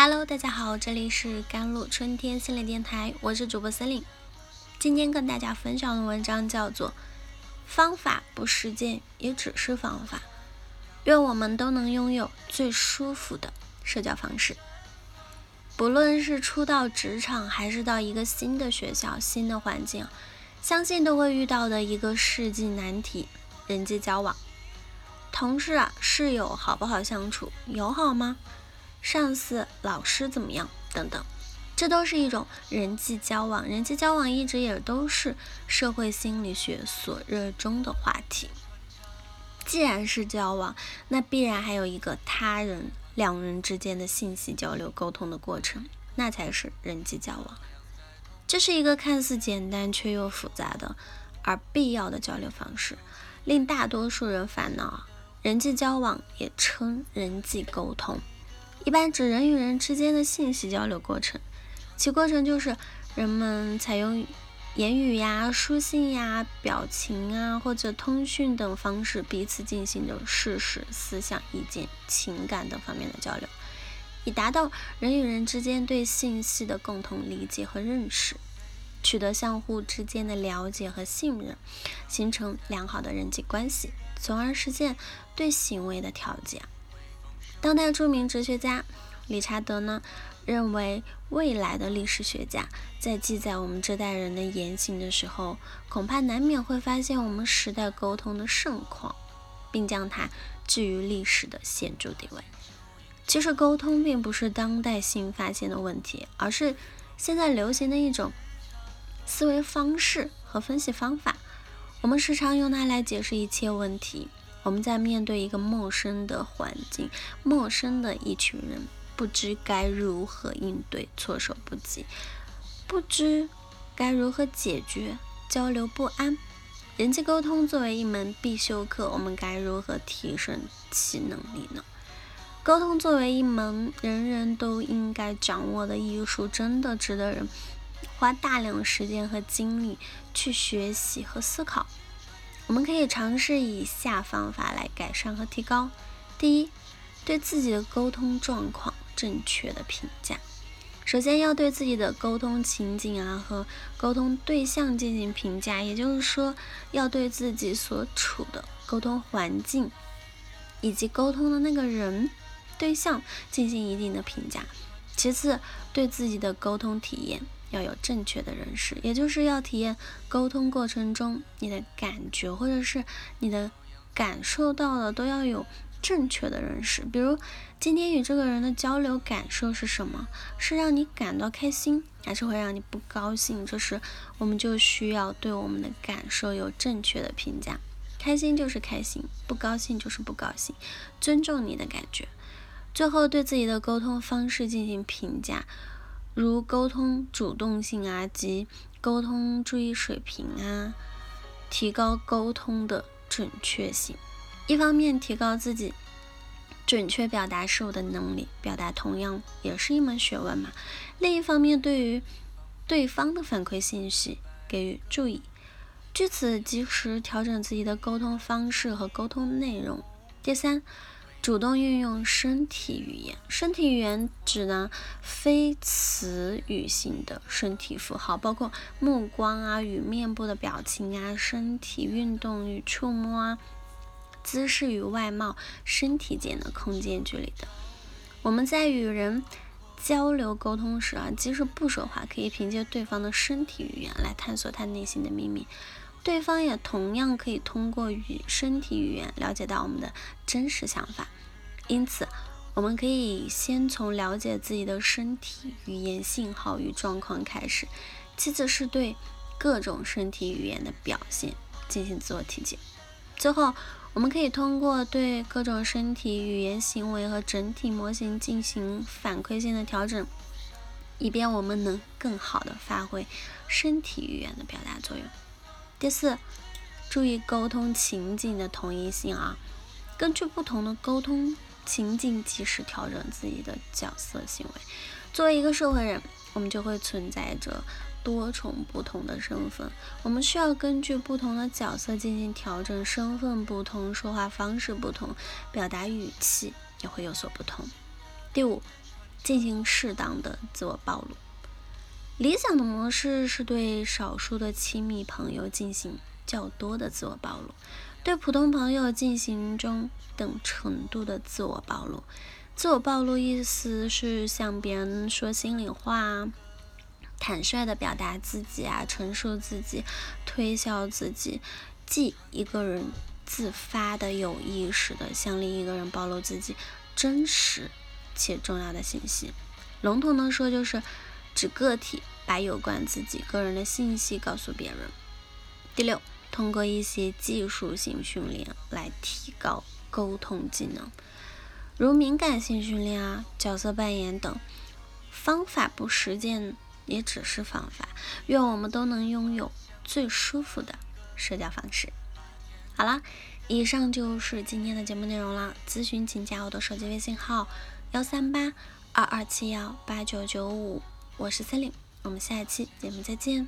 Hello，大家好，这里是甘露春天心理电台，我是主播森林。今天跟大家分享的文章叫做《方法不实践也只是方法》，愿我们都能拥有最舒服的社交方式。不论是初到职场，还是到一个新的学校、新的环境，相信都会遇到的一个世纪难题——人际交往。同事啊，室友好不好相处？友好吗？上司、老师怎么样？等等，这都是一种人际交往。人际交往一直也都是社会心理学所热衷的话题。既然是交往，那必然还有一个他人、两人之间的信息交流、沟通的过程，那才是人际交往。这是一个看似简单却又复杂的而必要的交流方式，令大多数人烦恼。人际交往也称人际沟通。一般指人与人之间的信息交流过程，其过程就是人们采用言语呀、书信呀、表情啊或者通讯等方式彼此进行的事实、思想、意见、情感等方面的交流，以达到人与人之间对信息的共同理解和认识，取得相互之间的了解和信任，形成良好的人际关系，从而实现对行为的调节。当代著名哲学家理查德呢，认为未来的历史学家在记载我们这代人的言行的时候，恐怕难免会发现我们时代沟通的盛况，并将它置于历史的显著地位。其实，沟通并不是当代新发现的问题，而是现在流行的一种思维方式和分析方法。我们时常用它来解释一切问题。我们在面对一个陌生的环境、陌生的一群人，不知该如何应对，措手不及；不知该如何解决，交流不安。人际沟通作为一门必修课，我们该如何提升其能力呢？沟通作为一门人人都应该掌握的艺术，真的值得人花大量时间和精力去学习和思考。我们可以尝试以下方法来改善和提高：第一，对自己的沟通状况正确的评价。首先要对自己的沟通情景啊和沟通对象进行评价，也就是说，要对自己所处的沟通环境以及沟通的那个人对象进行一定的评价。其次，对自己的沟通体验。要有正确的认识，也就是要体验沟通过程中你的感觉或者是你的感受到的都要有正确的认识。比如今天与这个人的交流感受是什么？是让你感到开心，还是会让你不高兴？这时我们就需要对我们的感受有正确的评价。开心就是开心，不高兴就是不高兴，尊重你的感觉。最后对自己的沟通方式进行评价。如沟通主动性啊，及沟通注意水平啊，提高沟通的准确性。一方面提高自己准确表达事物的能力，表达同样也是一门学问嘛。另一方面，对于对方的反馈信息给予注意，据此及时调整自己的沟通方式和沟通内容。第三。主动运用身体语言，身体语言指呢非词语性的身体符号，包括目光啊与面部的表情啊，身体运动与触摸啊，姿势与外貌，身体间的空间距离的。我们在与人交流沟通时啊，即使不说话，可以凭借对方的身体语言来探索他内心的秘密。对方也同样可以通过与身体语言了解到我们的真实想法，因此我们可以先从了解自己的身体语言信号与状况开始，其次是对各种身体语言的表现进行自我体检，最后我们可以通过对各种身体语言行为和整体模型进行反馈性的调整，以便我们能更好的发挥身体语言的表达作用。第四，注意沟通情境的统一性啊，根据不同的沟通情境，及时调整自己的角色行为。作为一个社会人，我们就会存在着多重不同的身份，我们需要根据不同的角色进行调整，身份不同，说话方式不同，表达语气也会有所不同。第五。进行适当的自我暴露。理想的模式是对少数的亲密朋友进行较多的自我暴露，对普通朋友进行中等程度的自我暴露。自我暴露意思是向别人说心里话，坦率的表达自己啊，陈述自己，推销自己，即一个人自发的有意识的向另一个人暴露自己真实且重要的信息。笼统的说就是。指个体把有关自己个人的信息告诉别人。第六，通过一些技术性训练来提高沟通技能，如敏感性训练啊、角色扮演等。方法不实践也只是方法。愿我们都能拥有最舒服的社交方式。好了，以上就是今天的节目内容了。咨询请加我的手机微信号：幺三八二二七幺八九九五。我是森林，我们下一期节目再见。